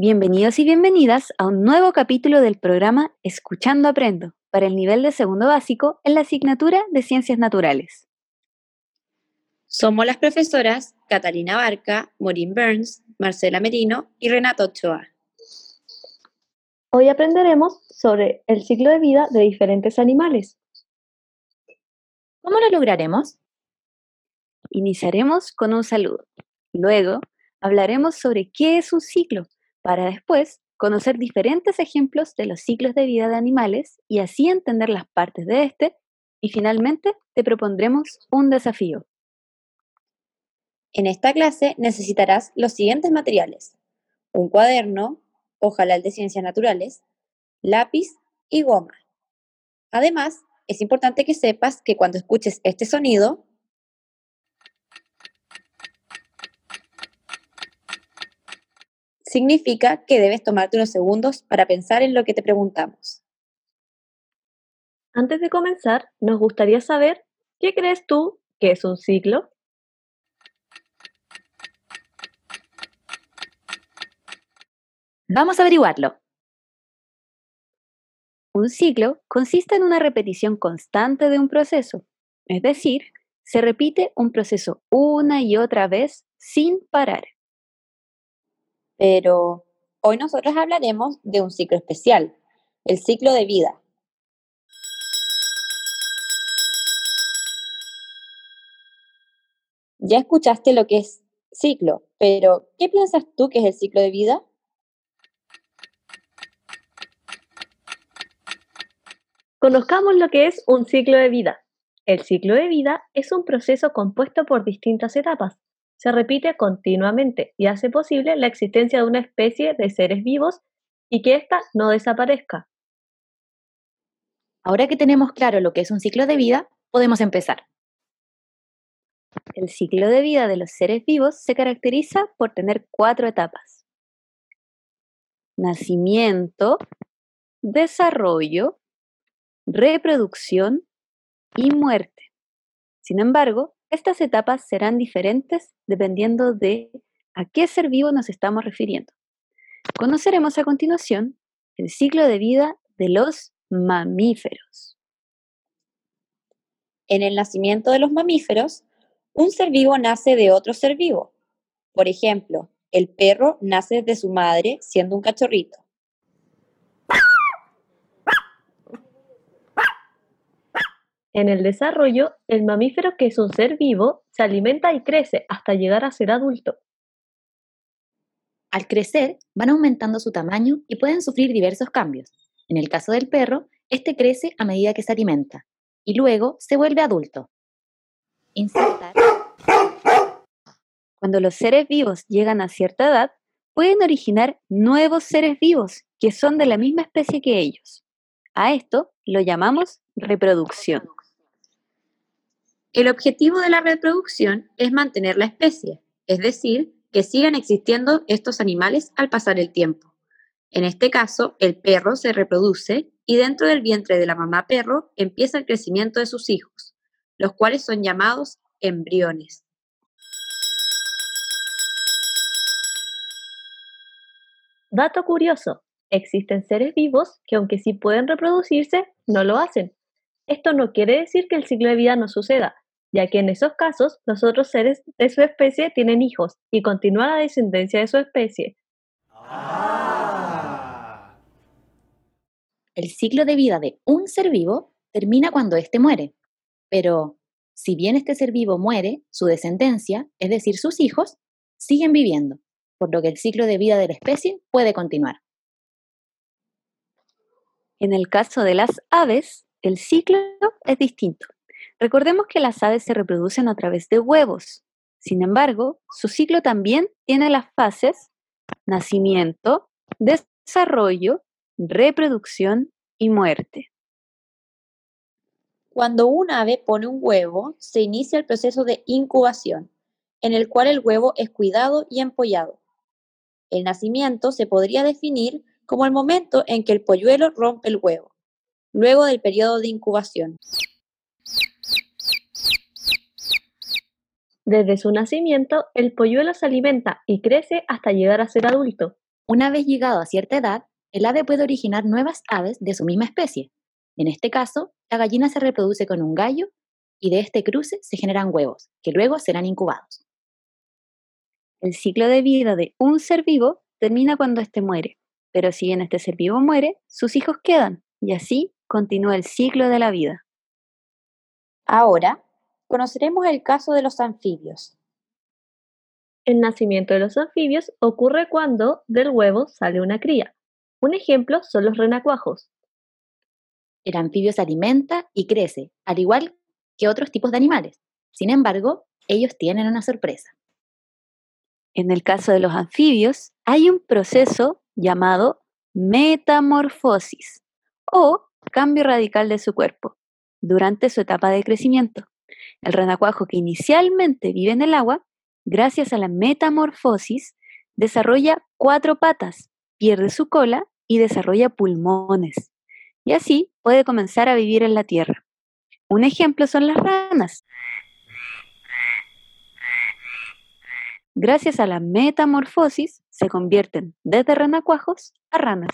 Bienvenidos y bienvenidas a un nuevo capítulo del programa Escuchando Aprendo para el nivel de segundo básico en la asignatura de Ciencias Naturales. Somos las profesoras Catalina Barca, Maureen Burns, Marcela Merino y Renato Ochoa. Hoy aprenderemos sobre el ciclo de vida de diferentes animales. ¿Cómo lo lograremos? Iniciaremos con un saludo. Luego hablaremos sobre qué es un ciclo, para después conocer diferentes ejemplos de los ciclos de vida de animales y así entender las partes de este, y finalmente te propondremos un desafío. En esta clase necesitarás los siguientes materiales. Un cuaderno, ojalá de ciencias naturales, lápiz y goma. Además, es importante que sepas que cuando escuches este sonido, significa que debes tomarte unos segundos para pensar en lo que te preguntamos. Antes de comenzar, nos gustaría saber qué crees tú que es un ciclo. Vamos a averiguarlo. Un ciclo consiste en una repetición constante de un proceso, es decir, se repite un proceso una y otra vez sin parar. Pero hoy nosotros hablaremos de un ciclo especial, el ciclo de vida. Ya escuchaste lo que es ciclo, pero ¿qué piensas tú que es el ciclo de vida? Conozcamos lo que es un ciclo de vida. El ciclo de vida es un proceso compuesto por distintas etapas, se repite continuamente y hace posible la existencia de una especie de seres vivos y que ésta no desaparezca. Ahora que tenemos claro lo que es un ciclo de vida, podemos empezar. El ciclo de vida de los seres vivos se caracteriza por tener cuatro etapas. Nacimiento, desarrollo, reproducción y muerte. Sin embargo, estas etapas serán diferentes dependiendo de a qué ser vivo nos estamos refiriendo. Conoceremos a continuación el ciclo de vida de los mamíferos. En el nacimiento de los mamíferos, un ser vivo nace de otro ser vivo. Por ejemplo, el perro nace de su madre siendo un cachorrito. En el desarrollo, el mamífero, que es un ser vivo, se alimenta y crece hasta llegar a ser adulto. Al crecer, van aumentando su tamaño y pueden sufrir diversos cambios. En el caso del perro, este crece a medida que se alimenta y luego se vuelve adulto. Cuando los seres vivos llegan a cierta edad, pueden originar nuevos seres vivos que son de la misma especie que ellos. A esto lo llamamos reproducción. El objetivo de la reproducción es mantener la especie, es decir, que sigan existiendo estos animales al pasar el tiempo. En este caso, el perro se reproduce y dentro del vientre de la mamá perro empieza el crecimiento de sus hijos, los cuales son llamados embriones. Dato curioso, existen seres vivos que aunque sí pueden reproducirse, no lo hacen. Esto no quiere decir que el ciclo de vida no suceda, ya que en esos casos los otros seres de su especie tienen hijos y continúa la descendencia de su especie. El ciclo de vida de un ser vivo termina cuando éste muere, pero si bien este ser vivo muere, su descendencia, es decir, sus hijos, siguen viviendo, por lo que el ciclo de vida de la especie puede continuar. En el caso de las aves, el ciclo es distinto. Recordemos que las aves se reproducen a través de huevos. Sin embargo, su ciclo también tiene las fases nacimiento, desarrollo, reproducción y muerte. Cuando un ave pone un huevo, se inicia el proceso de incubación, en el cual el huevo es cuidado y empollado. El nacimiento se podría definir como el momento en que el polluelo rompe el huevo, luego del periodo de incubación. Desde su nacimiento, el polluelo se alimenta y crece hasta llegar a ser adulto. Una vez llegado a cierta edad, el ave puede originar nuevas aves de su misma especie. En este caso, la gallina se reproduce con un gallo y de este cruce se generan huevos, que luego serán incubados. El ciclo de vida de un ser vivo termina cuando éste muere, pero si bien este ser vivo muere, sus hijos quedan, y así continúa el ciclo de la vida. Ahora, conoceremos el caso de los anfibios. El nacimiento de los anfibios ocurre cuando del huevo sale una cría. Un ejemplo son los renacuajos. El anfibio se alimenta y crece, al igual que otros tipos de animales. Sin embargo, ellos tienen una sorpresa. En el caso de los anfibios, hay un proceso llamado metamorfosis o cambio radical de su cuerpo durante su etapa de crecimiento. El renacuajo que inicialmente vive en el agua, gracias a la metamorfosis, desarrolla cuatro patas, pierde su cola y desarrolla pulmones. Y así puede comenzar a vivir en la tierra. Un ejemplo son las ranas. Gracias a la metamorfosis se convierten desde renacuajos a ranas.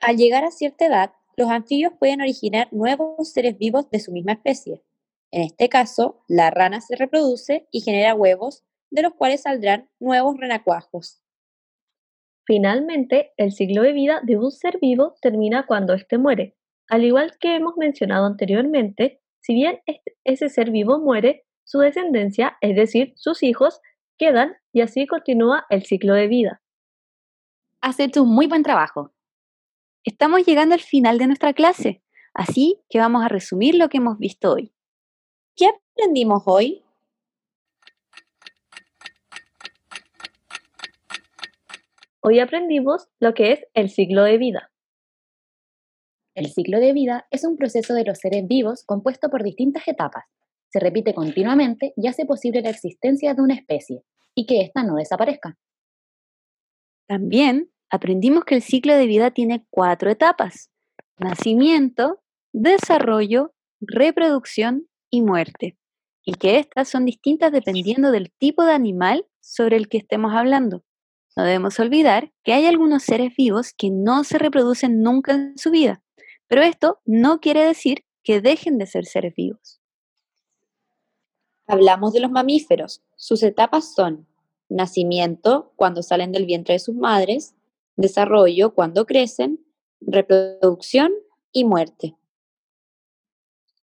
Al llegar a cierta edad, los anfibios pueden originar nuevos seres vivos de su misma especie. En este caso, la rana se reproduce y genera huevos, de los cuales saldrán nuevos renacuajos. Finalmente, el ciclo de vida de un ser vivo termina cuando éste muere. Al igual que hemos mencionado anteriormente, si bien ese ser vivo muere, su descendencia, es decir, sus hijos, quedan y así continúa el ciclo de vida. Has hecho un muy buen trabajo. Estamos llegando al final de nuestra clase, así que vamos a resumir lo que hemos visto hoy. ¿Qué aprendimos hoy? Hoy aprendimos lo que es el ciclo de vida. El ciclo de vida es un proceso de los seres vivos compuesto por distintas etapas. Se repite continuamente y hace posible la existencia de una especie y que ésta no desaparezca. También aprendimos que el ciclo de vida tiene cuatro etapas. Nacimiento, desarrollo, reproducción y muerte. Y que estas son distintas dependiendo del tipo de animal sobre el que estemos hablando. No debemos olvidar que hay algunos seres vivos que no se reproducen nunca en su vida, pero esto no quiere decir que dejen de ser seres vivos. Hablamos de los mamíferos. Sus etapas son nacimiento, cuando salen del vientre de sus madres, desarrollo cuando crecen, reproducción y muerte.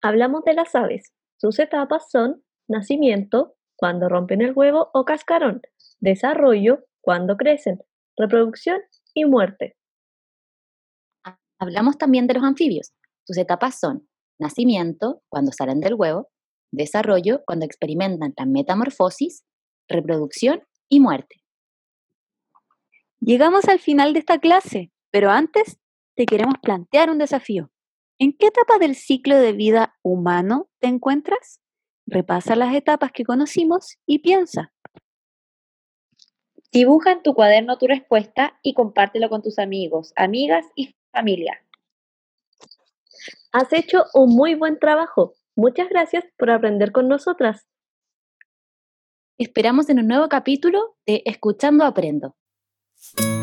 Hablamos de las aves. Sus etapas son nacimiento, cuando rompen el huevo o cascarón, desarrollo, cuando crecen, reproducción y muerte. Hablamos también de los anfibios. Sus etapas son nacimiento, cuando salen del huevo, desarrollo, cuando experimentan la metamorfosis, reproducción y muerte. Llegamos al final de esta clase, pero antes te queremos plantear un desafío. ¿En qué etapa del ciclo de vida humano te encuentras? Repasa las etapas que conocimos y piensa. Dibuja en tu cuaderno tu respuesta y compártelo con tus amigos, amigas y familia. Has hecho un muy buen trabajo. Muchas gracias por aprender con nosotras. Esperamos en un nuevo capítulo de Escuchando Aprendo. Thank you.